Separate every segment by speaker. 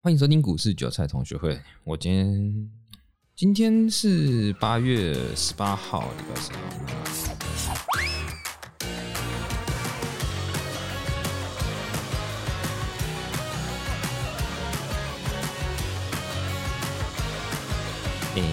Speaker 1: 欢迎收听股市韭菜同学会。我今天今天是八月十八号，礼拜三。诶、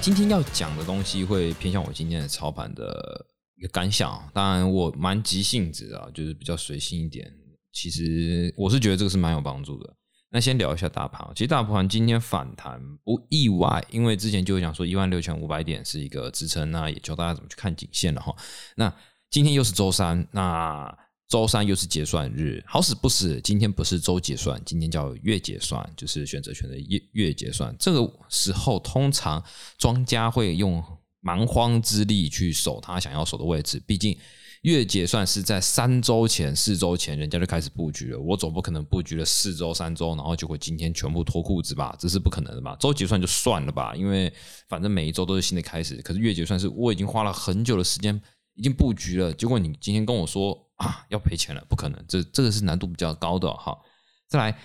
Speaker 1: 今天要讲的东西会偏向我今天的操盘的一个感想。当然，我蛮急性子啊，就是比较随性一点。其实我是觉得这个是蛮有帮助的。那先聊一下大盘，其实大盘今天反弹不意外，因为之前就讲说一万六千五百点是一个支撑，那也教大家怎么去看颈线了哈。那今天又是周三，那周三又是结算日，好死不死，今天不是周结算，今天叫月结算，就是选择权的月月结算。这个时候，通常庄家会用蛮荒之力去守他想要守的位置，毕竟。月结算是在三周前、四周前，人家就开始布局了。我总不可能布局了四周、三周，然后结果今天全部脱裤子吧？这是不可能的吧？周结算就算了吧，因为反正每一周都是新的开始。可是月结算是我已经花了很久的时间，已经布局了，结果你今天跟我说啊要赔钱了，不可能。这这个是难度比较高的哈。再来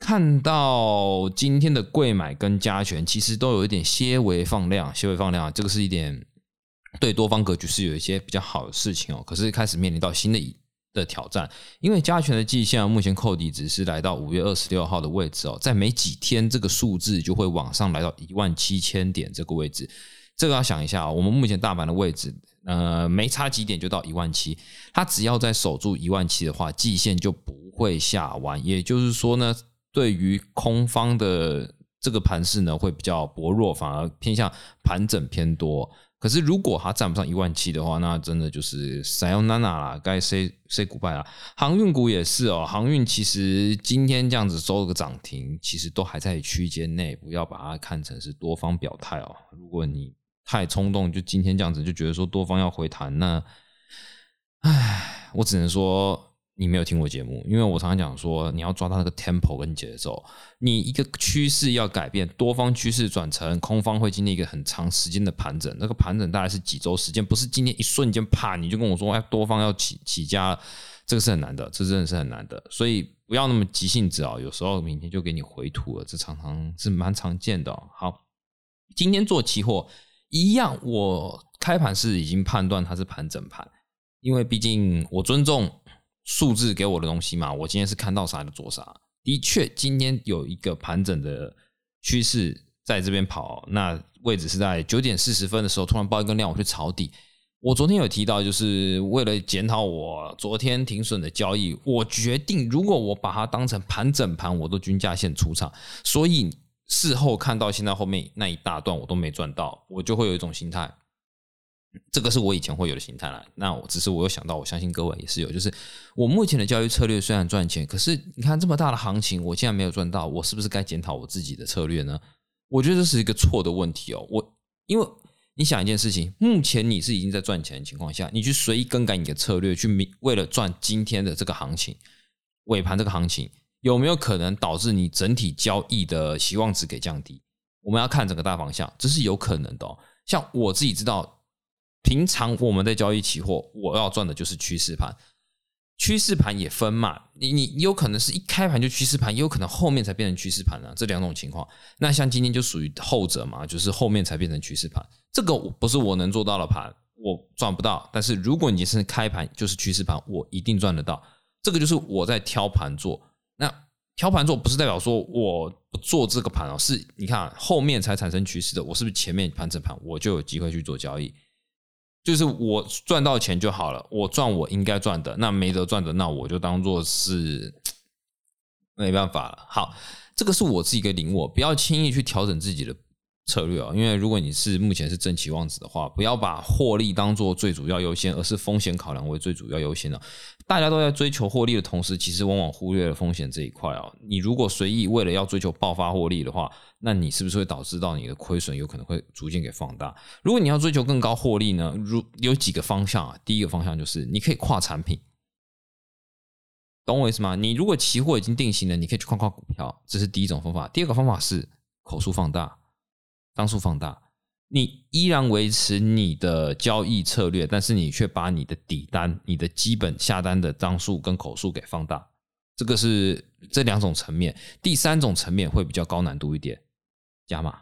Speaker 1: 看到今天的贵买跟加权，其实都有一点些微放量，些微放量，这个是一点。对多方格局是有一些比较好的事情哦，可是开始面临到新的的挑战，因为加权的季线目前扣底只是来到五月二十六号的位置哦，在没几天这个数字就会往上来到一万七千点这个位置，这个要想一下啊，我们目前大盘的位置，呃，没差几点就到一万七，它只要在守住一万七的话，季线就不会下弯，也就是说呢，对于空方的这个盘势呢，会比较薄弱，反而偏向盘整偏多。可是，如果它站不上一万七的话，那真的就是 sayonara 啦，该 say say goodbye 啦。航运股也是哦，航运其实今天这样子收了个涨停，其实都还在区间内，不要把它看成是多方表态哦。如果你太冲动，就今天这样子就觉得说多方要回弹，那，唉，我只能说。你没有听过节目，因为我常常讲说，你要抓到那个 tempo 跟节奏。你一个趋势要改变，多方趋势转成空方，会经历一个很长时间的盘整。那个盘整大概是几周时间，不是今天一瞬间啪你就跟我说，哎，多方要起起家，这个是很难的，这真的是很难的。所以不要那么急性子啊，有时候明天就给你回吐了，这常常是蛮常见的。好，今天做期货一样，我开盘是已经判断它是盘整盘，因为毕竟我尊重。数字给我的东西嘛，我今天是看到啥就做啥。的确，今天有一个盘整的趋势在这边跑，那位置是在九点四十分的时候突然爆一根量，我去抄底。我昨天有提到，就是为了检讨我昨天停损的交易，我决定如果我把它当成盘整盘，我都均价线出场。所以事后看到现在后面那一大段我都没赚到，我就会有一种心态。这个是我以前会有的心态了，那我只是我有想到，我相信各位也是有，就是我目前的交易策略虽然赚钱，可是你看这么大的行情，我竟然没有赚到，我是不是该检讨我自己的策略呢？我觉得这是一个错的问题哦。我因为你想一件事情，目前你是已经在赚钱的情况下，你去随意更改你的策略，去为了赚今天的这个行情尾盘这个行情，有没有可能导致你整体交易的希望值给降低？我们要看整个大方向，这是有可能的。哦。像我自己知道。平常我们在交易期货，我要赚的就是趋势盘。趋势盘也分嘛，你你有可能是一开盘就趋势盘，也有可能后面才变成趋势盘啊。这两种情况，那像今天就属于后者嘛，就是后面才变成趋势盘。这个不是我能做到的盘，我赚不到。但是如果你是开盘就是趋势盘，我一定赚得到。这个就是我在挑盘做。那挑盘做不是代表说我不做这个盘哦，是你看后面才产生趋势的，我是不是前面盘整盘我就有机会去做交易？就是我赚到钱就好了，我赚我应该赚的，那没得赚的，那我就当做是没办法了。好，这个是我自己的领悟，不要轻易去调整自己的。策略啊，因为如果你是目前是正期望值的话，不要把获利当做最主要优先，而是风险考量为最主要优先的。大家都在追求获利的同时，其实往往忽略了风险这一块啊。你如果随意为了要追求爆发获利的话，那你是不是会导致到你的亏损有可能会逐渐给放大？如果你要追求更高获利呢？如有几个方向啊，第一个方向就是你可以跨产品，懂我意思吗？你如果期货已经定型了，你可以去跨跨股票，这是第一种方法。第二个方法是口数放大。张数放大，你依然维持你的交易策略，但是你却把你的底单、你的基本下单的张数跟口数给放大，这个是这两种层面。第三种层面会比较高难度一点，加码。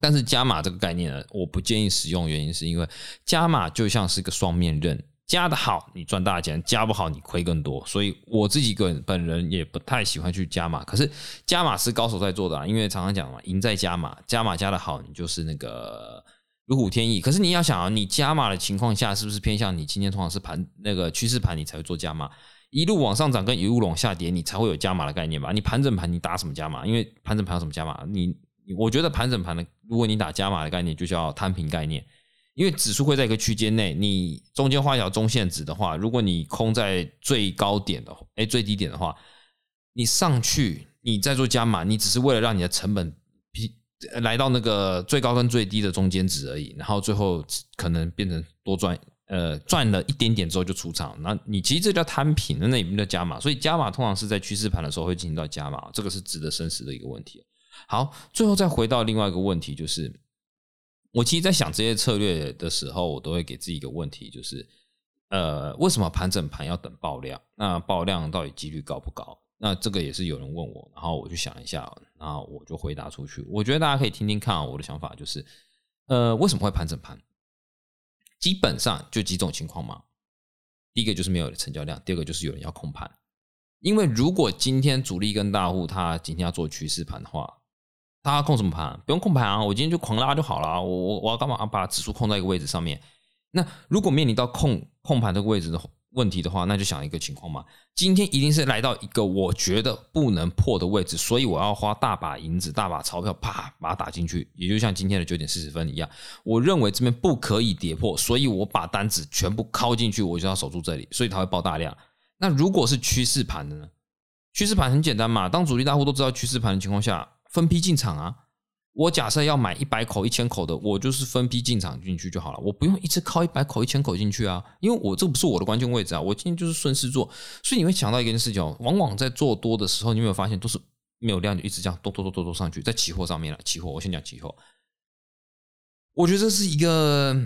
Speaker 1: 但是加码这个概念呢，我不建议使用，原因是因为加码就像是一个双面刃，加的好你赚大钱，加不好你亏更多。所以我自己个人本人也不太喜欢去加码。可是加码是高手在做的，啊，因为常常讲嘛，赢在加码，加码加的好，你就是那个如虎添翼。可是你要想啊，你加码的情况下，是不是偏向你今天通常是盘那个趋势盘，你才会做加码？一路往上涨跟一路往下跌，你才会有加码的概念吧？你盘整盘你打什么加码？因为盘整盘有什么加码？你。我觉得盘整盘的，如果你打加码的概念，就叫摊平概念，因为指数会在一个区间内，你中间画一条中线值的话，如果你空在最高点的，哎，最低点的话，你上去，你再做加码，你只是为了让你的成本比来到那个最高跟最低的中间值而已，然后最后可能变成多赚，呃，赚了一点点之后就出场，那你其实这叫摊平，那也不叫加码，所以加码通常是在趋势盘的时候会进行到加码，这个是值得深思的一个问题。好，最后再回到另外一个问题，就是我其实，在想这些策略的时候，我都会给自己一个问题，就是呃，为什么盘整盘要等爆量？那爆量到底几率高不高？那这个也是有人问我，然后我就想一下，然后我就回答出去。我觉得大家可以听听看我的想法，就是呃，为什么会盘整盘？基本上就几种情况嘛。第一个就是没有成交量，第二个就是有人要控盘。因为如果今天主力跟大户他今天要做趋势盘的话，他要控什么盘？不用控盘啊，我今天就狂拉就好了。我我我要干嘛？把指数控在一个位置上面。那如果面临到控控盘这个位置的问题的话，那就想一个情况嘛。今天一定是来到一个我觉得不能破的位置，所以我要花大把银子、大把钞票，啪把它打进去。也就像今天的九点四十分一样，我认为这边不可以跌破，所以我把单子全部敲进去，我就要守住这里，所以它会爆大量。那如果是趋势盘的呢？趋势盘很简单嘛，当主力大户都知道趋势盘的情况下。分批进场啊！我假设要买一百口、一千口的，我就是分批进场进去就好了。我不用一直靠一百口、一千口进去啊，因为我这不是我的关键位置啊。我今天就是顺势做，所以你会想到一件事情哦，往往在做多的时候，你有没有发现都是没有量就一直这样多多多多多上去，在期货上面了。期货，我先讲期货，我觉得这是一个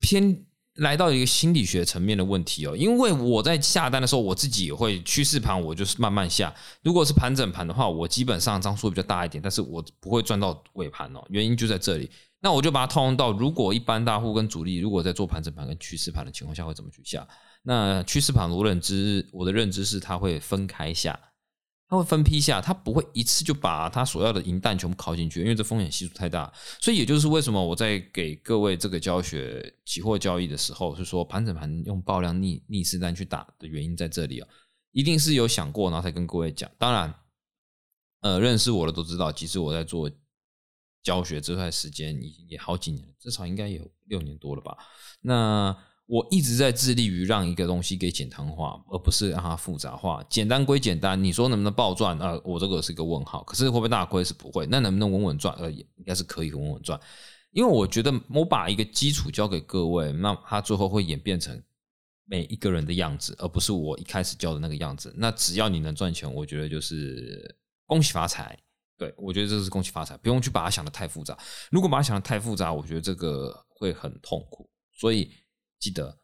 Speaker 1: 偏。来到一个心理学层面的问题哦，因为我在下单的时候，我自己也会趋势盘，我就是慢慢下。如果是盘整盘的话，我基本上张数比较大一点，但是我不会赚到尾盘哦。原因就在这里。那我就把它套用到，如果一般大户跟主力如果在做盘整盘跟趋势盘的情况下，会怎么去下？那趋势盘我认知，我的认知是它会分开下。它会分批下，它不会一次就把它所要的银弹全部拷进去，因为这风险系数太大。所以也就是为什么我在给各位这个教学期货交易的时候，是说盘整盘用爆量逆逆势单去打的原因在这里啊，一定是有想过，然后才跟各位讲。当然，呃，认识我的都知道，其实我在做教学这段时间已经也好几年了，至少应该有六年多了吧。那我一直在致力于让一个东西给简单化，而不是让它复杂化。简单归简单，你说能不能暴赚？呃，我这个是一个问号。可是会不会大亏？是不会。那能不能稳稳赚？呃，应该是可以稳稳赚。因为我觉得我把一个基础交给各位，那它最后会演变成每一个人的样子，而不是我一开始教的那个样子。那只要你能赚钱，我觉得就是恭喜发财。对我觉得这是恭喜发财，不用去把它想的太复杂。如果把它想的太复杂，我觉得这个会很痛苦。所以。记得，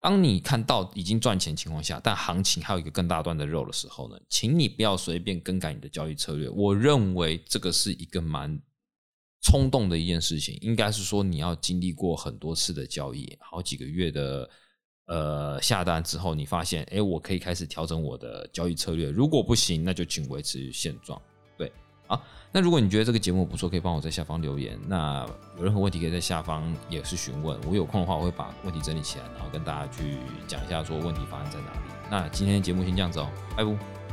Speaker 1: 当你看到已经赚钱情况下，但行情还有一个更大段的肉的时候呢，请你不要随便更改你的交易策略。我认为这个是一个蛮冲动的一件事情，应该是说你要经历过很多次的交易，好几个月的呃下单之后，你发现，哎，我可以开始调整我的交易策略。如果不行，那就请维持现状。好。那如果你觉得这个节目不错，可以帮我在下方留言。那有任何问题可以在下方也是询问。我有空的话，我会把问题整理起来，然后跟大家去讲一下说问题发生在哪里。那今天的节目先这样子哦，拜拜。